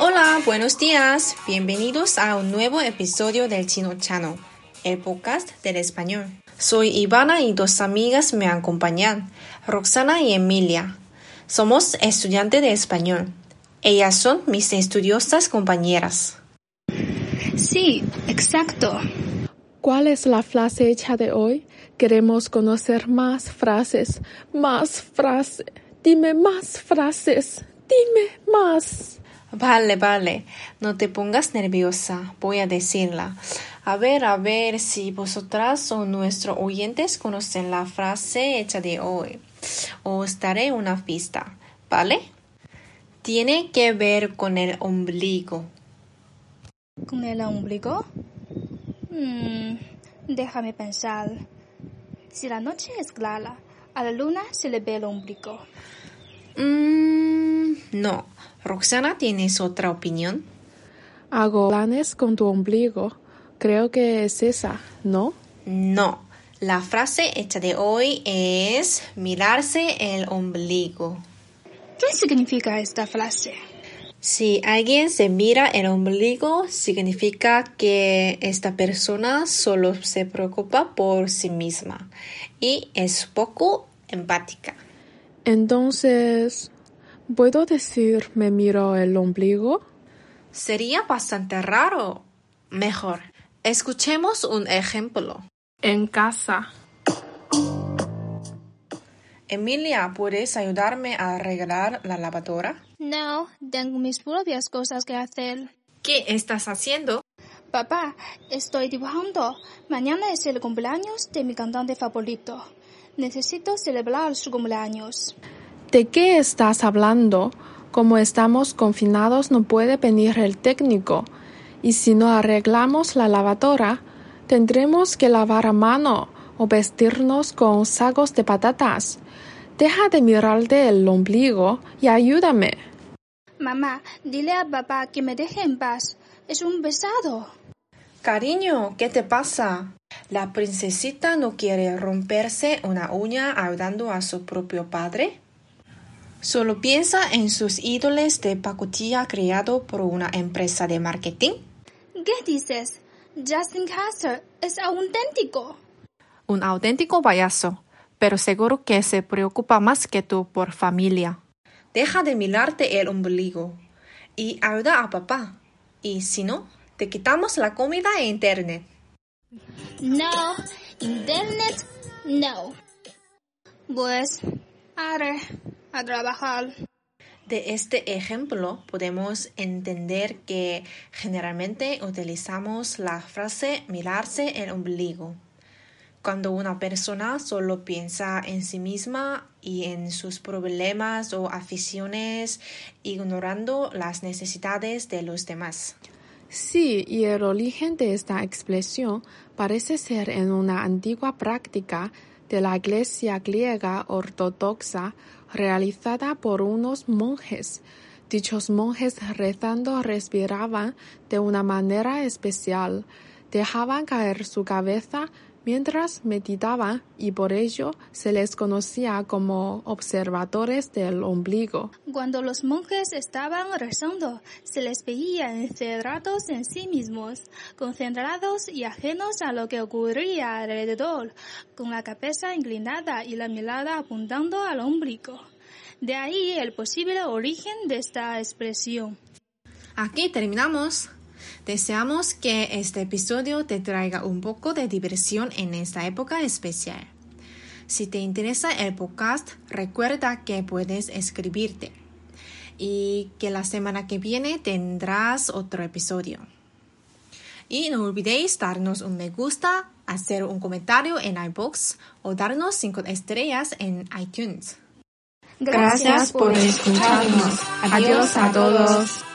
Hola, buenos días. Bienvenidos a un nuevo episodio del Chino Chano, el podcast del español. Soy Ivana y dos amigas me acompañan, Roxana y Emilia. Somos estudiantes de español. Ellas son mis estudiosas compañeras. Sí, exacto. ¿Cuál es la frase hecha de hoy? Queremos conocer más frases, más frases. Dime más frases. Dime más. Vale, vale. No te pongas nerviosa. Voy a decirla. A ver, a ver si vosotras o nuestros oyentes conocen la frase hecha de hoy. Os daré una pista. ¿Vale? Tiene que ver con el ombligo. ¿Con el ombligo? Mm, déjame pensar. Si la noche es clara, a la luna se le ve el ombligo. Mm, no. Roxana, ¿tienes otra opinión? Hago planes con tu ombligo. Creo que es esa, ¿no? No. La frase hecha de hoy es mirarse el ombligo. ¿Qué significa esta frase? Si alguien se mira el ombligo, significa que esta persona solo se preocupa por sí misma y es poco empática. Entonces, ¿puedo decir me miro el ombligo? Sería bastante raro. Mejor, escuchemos un ejemplo. En casa. Emilia, ¿puedes ayudarme a arreglar la lavadora? No, tengo mis propias cosas que hacer. ¿Qué estás haciendo? Papá, estoy dibujando. Mañana es el cumpleaños de mi cantante favorito. Necesito celebrar su cumpleaños. ¿De qué estás hablando? Como estamos confinados no puede venir el técnico. Y si no arreglamos la lavadora, tendremos que lavar a mano o vestirnos con sacos de patatas. Deja de mirarte el ombligo y ayúdame. Mamá, dile a papá que me deje en paz. Es un pesado. Cariño, ¿qué te pasa? ¿La princesita no quiere romperse una uña ayudando a su propio padre? Solo piensa en sus ídolos de pacotilla creado por una empresa de marketing. ¿Qué dices? Justin Caster es auténtico. Un auténtico payaso, pero seguro que se preocupa más que tú por familia. Deja de mirarte el ombligo y ayuda a papá. Y si no, te quitamos la comida e internet. No, internet, no. Pues, haré a trabajar. De este ejemplo podemos entender que generalmente utilizamos la frase mirarse el ombligo. Cuando una persona solo piensa en sí misma y en sus problemas o aficiones, ignorando las necesidades de los demás. Sí, y el origen de esta expresión parece ser en una antigua práctica de la Iglesia griega ortodoxa realizada por unos monjes. Dichos monjes rezando respiraban de una manera especial, dejaban caer su cabeza mientras meditaban y por ello se les conocía como observadores del ombligo. Cuando los monjes estaban rezando, se les veía encerrados en sí mismos, concentrados y ajenos a lo que ocurría alrededor, con la cabeza inclinada y la mirada apuntando al ombligo. De ahí el posible origen de esta expresión. Aquí terminamos. Deseamos que este episodio te traiga un poco de diversión en esta época especial. Si te interesa el podcast, recuerda que puedes escribirte y que la semana que viene tendrás otro episodio. Y no olvidéis darnos un me gusta, hacer un comentario en iBox o darnos 5 estrellas en iTunes. Gracias por escucharnos. Adiós a todos.